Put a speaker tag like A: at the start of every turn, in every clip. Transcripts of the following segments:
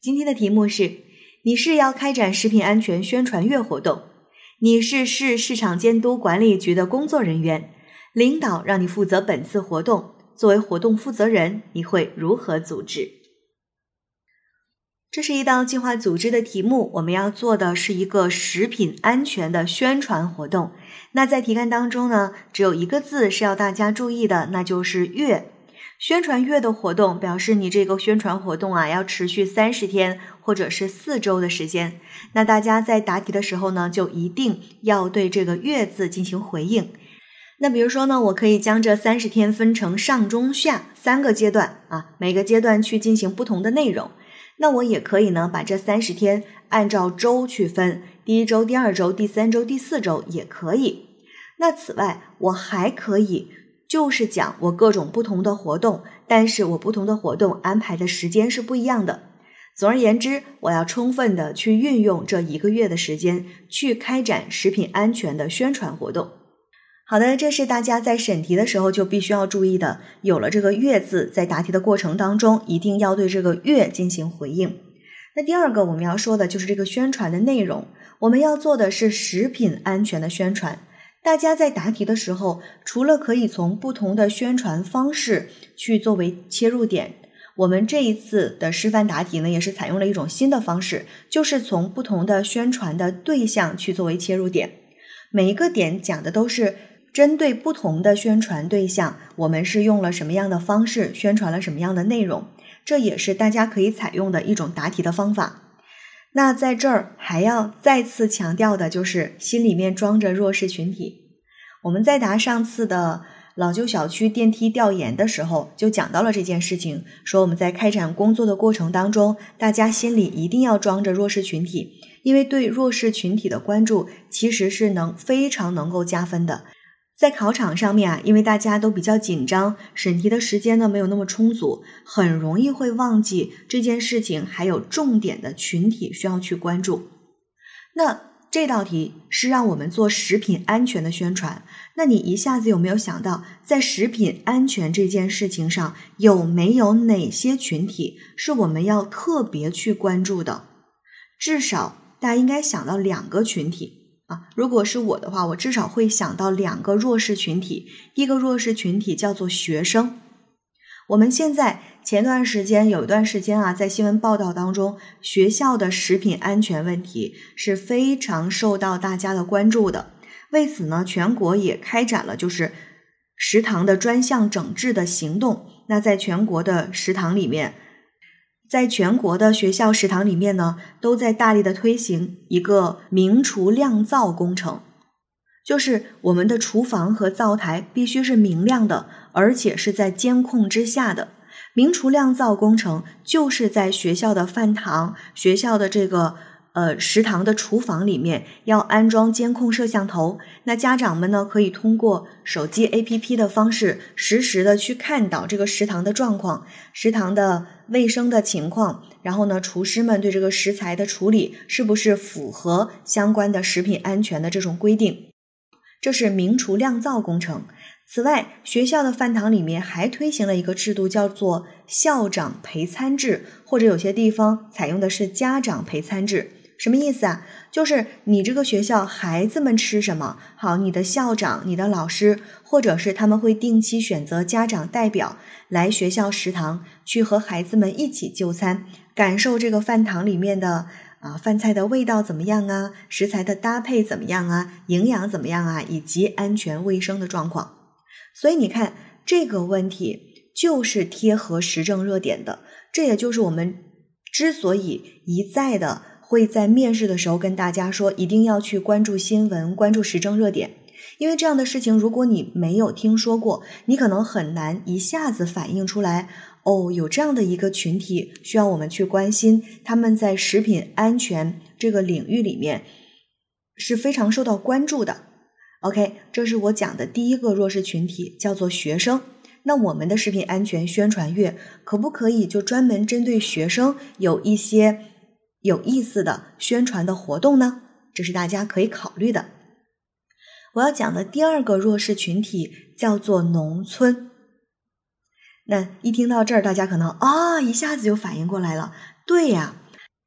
A: 今天的题目是：你是要开展食品安全宣传月活动，你是市市场监督管理局的工作人员，领导让你负责本次活动，作为活动负责人，你会如何组织？这是一道计划组织的题目，我们要做的是一个食品安全的宣传活动。那在题干当中呢，只有一个字是要大家注意的，那就是“月”。宣传月的活动表示你这个宣传活动啊，要持续三十天或者是四周的时间。那大家在答题的时候呢，就一定要对这个“月”字进行回应。那比如说呢，我可以将这三十天分成上中下三个阶段啊，每个阶段去进行不同的内容。那我也可以呢，把这三十天按照周去分，第一周、第二周、第三周、第四周也可以。那此外，我还可以就是讲我各种不同的活动，但是我不同的活动安排的时间是不一样的。总而言之，我要充分的去运用这一个月的时间，去开展食品安全的宣传活动。好的，这是大家在审题的时候就必须要注意的。有了这个“月”字，在答题的过程当中，一定要对这个“月”进行回应。那第二个我们要说的就是这个宣传的内容，我们要做的是食品安全的宣传。大家在答题的时候，除了可以从不同的宣传方式去作为切入点，我们这一次的示范答题呢，也是采用了一种新的方式，就是从不同的宣传的对象去作为切入点，每一个点讲的都是。针对不同的宣传对象，我们是用了什么样的方式宣传了什么样的内容？这也是大家可以采用的一种答题的方法。那在这儿还要再次强调的就是，心里面装着弱势群体。我们在答上次的老旧小区电梯调研的时候，就讲到了这件事情，说我们在开展工作的过程当中，大家心里一定要装着弱势群体，因为对弱势群体的关注，其实是能非常能够加分的。在考场上面啊，因为大家都比较紧张，审题的时间呢没有那么充足，很容易会忘记这件事情还有重点的群体需要去关注。那这道题是让我们做食品安全的宣传，那你一下子有没有想到，在食品安全这件事情上，有没有哪些群体是我们要特别去关注的？至少大家应该想到两个群体。啊，如果是我的话，我至少会想到两个弱势群体。一个弱势群体叫做学生。我们现在前段时间有一段时间啊，在新闻报道当中，学校的食品安全问题是非常受到大家的关注的。为此呢，全国也开展了就是食堂的专项整治的行动。那在全国的食堂里面。在全国的学校食堂里面呢，都在大力的推行一个明厨亮灶工程，就是我们的厨房和灶台必须是明亮的，而且是在监控之下的。明厨亮灶工程就是在学校的饭堂、学校的这个。呃，食堂的厨房里面要安装监控摄像头，那家长们呢可以通过手机 APP 的方式，实时的去看到这个食堂的状况、食堂的卫生的情况，然后呢，厨师们对这个食材的处理是不是符合相关的食品安全的这种规定？这是明厨亮灶工程。此外，学校的饭堂里面还推行了一个制度，叫做校长陪餐制，或者有些地方采用的是家长陪餐制。什么意思啊？就是你这个学校孩子们吃什么好，你的校长、你的老师，或者是他们会定期选择家长代表来学校食堂，去和孩子们一起就餐，感受这个饭堂里面的啊饭菜的味道怎么样啊，食材的搭配怎么样啊，营养怎么样啊，以及安全卫生的状况。所以你看这个问题就是贴合时政热点的，这也就是我们之所以一再的。会在面试的时候跟大家说，一定要去关注新闻，关注时政热点，因为这样的事情，如果你没有听说过，你可能很难一下子反映出来。哦，有这样的一个群体需要我们去关心，他们在食品安全这个领域里面是非常受到关注的。OK，这是我讲的第一个弱势群体，叫做学生。那我们的食品安全宣传月可不可以就专门针对学生有一些？有意思的宣传的活动呢，这是大家可以考虑的。我要讲的第二个弱势群体叫做农村。那一听到这儿，大家可能啊一下子就反应过来了，对呀，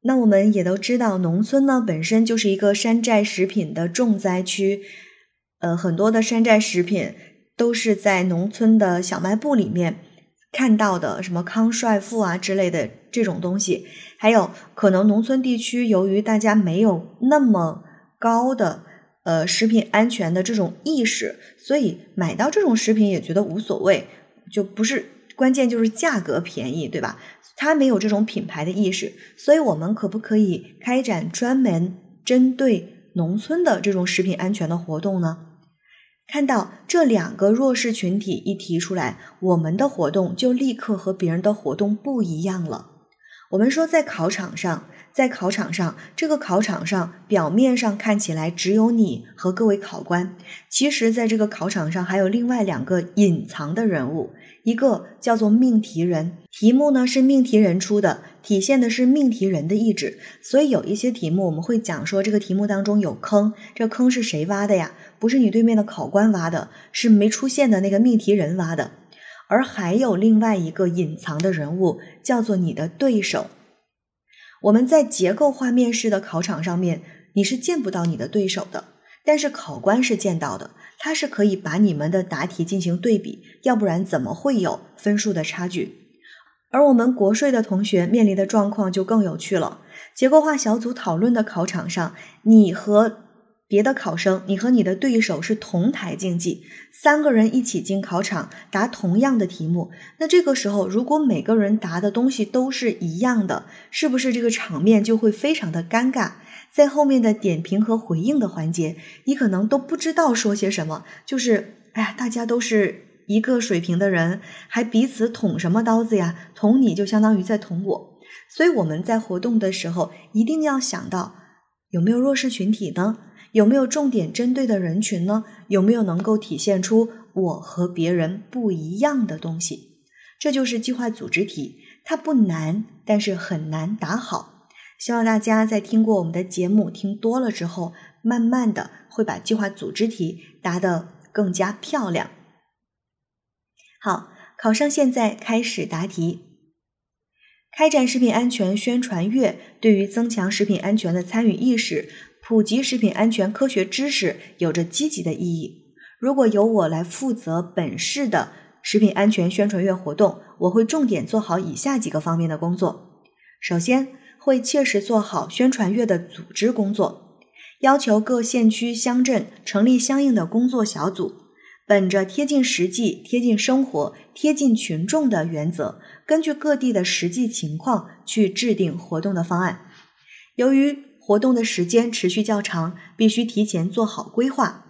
A: 那我们也都知道，农村呢本身就是一个山寨食品的重灾区，呃，很多的山寨食品都是在农村的小卖部里面看到的，什么康帅傅啊之类的这种东西。还有可能农村地区由于大家没有那么高的呃食品安全的这种意识，所以买到这种食品也觉得无所谓，就不是关键就是价格便宜，对吧？他没有这种品牌的意识，所以我们可不可以开展专门针对农村的这种食品安全的活动呢？看到这两个弱势群体一提出来，我们的活动就立刻和别人的活动不一样了。我们说，在考场上，在考场上，这个考场上表面上看起来只有你和各位考官，其实，在这个考场上还有另外两个隐藏的人物。一个叫做命题人，题目呢是命题人出的，体现的是命题人的意志。所以有一些题目我们会讲说，这个题目当中有坑，这坑是谁挖的呀？不是你对面的考官挖的，是没出现的那个命题人挖的。而还有另外一个隐藏的人物，叫做你的对手。我们在结构化面试的考场上面，你是见不到你的对手的。但是考官是见到的，他是可以把你们的答题进行对比，要不然怎么会有分数的差距？而我们国税的同学面临的状况就更有趣了。结构化小组讨论的考场上，你和别的考生，你和你的对手是同台竞技，三个人一起进考场答同样的题目。那这个时候，如果每个人答的东西都是一样的，是不是这个场面就会非常的尴尬？在后面的点评和回应的环节，你可能都不知道说些什么。就是，哎呀，大家都是一个水平的人，还彼此捅什么刀子呀？捅你就相当于在捅我。所以我们在活动的时候，一定要想到有没有弱势群体呢？有没有重点针对的人群呢？有没有能够体现出我和别人不一样的东西？这就是计划组织题，它不难，但是很难答好。希望大家在听过我们的节目听多了之后，慢慢的会把计划组织题答得更加漂亮。好，考生现在开始答题。开展食品安全宣传月，对于增强食品安全的参与意识、普及食品安全科学知识有着积极的意义。如果由我来负责本市的食品安全宣传月活动，我会重点做好以下几个方面的工作。首先，会切实做好宣传月的组织工作，要求各县区乡镇成立相应的工作小组，本着贴近实际、贴近生活、贴近群众的原则，根据各地的实际情况去制定活动的方案。由于活动的时间持续较长，必须提前做好规划。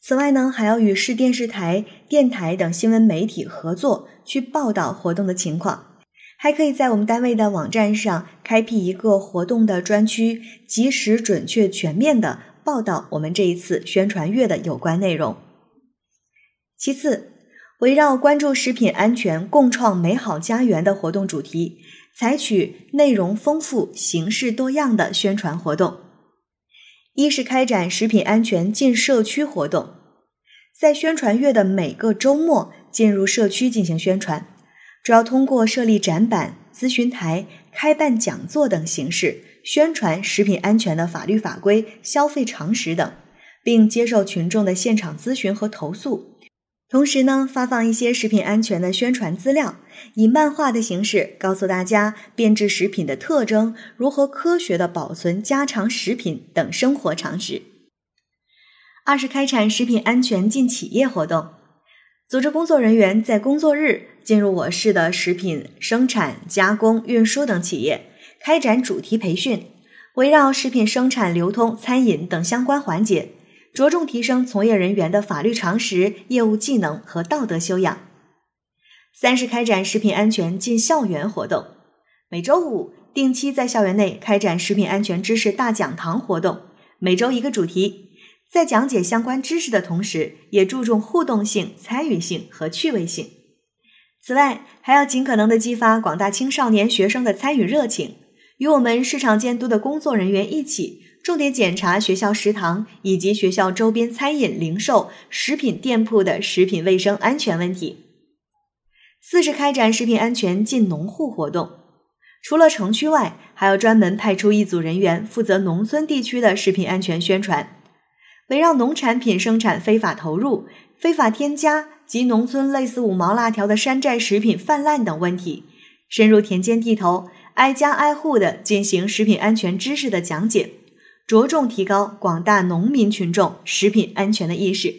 A: 此外呢，还要与市电视台、电台等新闻媒体合作，去报道活动的情况。还可以在我们单位的网站上开辟一个活动的专区，及时、准确、全面的报道我们这一次宣传月的有关内容。其次，围绕关注食品安全、共创美好家园的活动主题，采取内容丰富、形式多样的宣传活动。一是开展食品安全进社区活动，在宣传月的每个周末进入社区进行宣传。主要通过设立展板、咨询台、开办讲座等形式，宣传食品安全的法律法规、消费常识等，并接受群众的现场咨询和投诉。同时呢，发放一些食品安全的宣传资料，以漫画的形式告诉大家变质食品的特征，如何科学的保存家常食品等生活常识。二是开展食品安全进企业活动。组织工作人员在工作日进入我市的食品生产、加工、运输等企业，开展主题培训，围绕食品生产、流通、餐饮等相关环节，着重提升从业人员的法律常识、业务技能和道德修养。三是开展食品安全进校园活动，每周五定期在校园内开展食品安全知识大讲堂活动，每周一个主题。在讲解相关知识的同时，也注重互动性、参与性和趣味性。此外，还要尽可能的激发广大青少年学生的参与热情，与我们市场监督的工作人员一起，重点检查学校食堂以及学校周边餐饮、零售、食品店铺的食品卫生安全问题。四是开展食品安全进农户活动，除了城区外，还要专门派出一组人员负责农村地区的食品安全宣传，围绕农产品生产非法投入、非法添加及农村类似五毛辣条的山寨食品泛滥等问题，深入田间地头，挨家挨户的进行食品安全知识的讲解，着重提高广大农民群众食品安全的意识。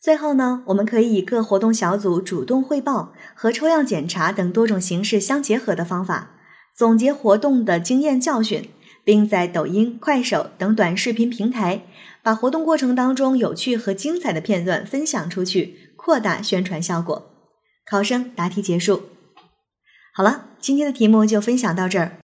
A: 最后呢，我们可以以各活动小组主动汇报和抽样检查等多种形式相结合的方法，总结活动的经验教训，并在抖音、快手等短视频平台把活动过程当中有趣和精彩的片段分享出去，扩大宣传效果。考生答题结束。好了，今天的题目就分享到这儿。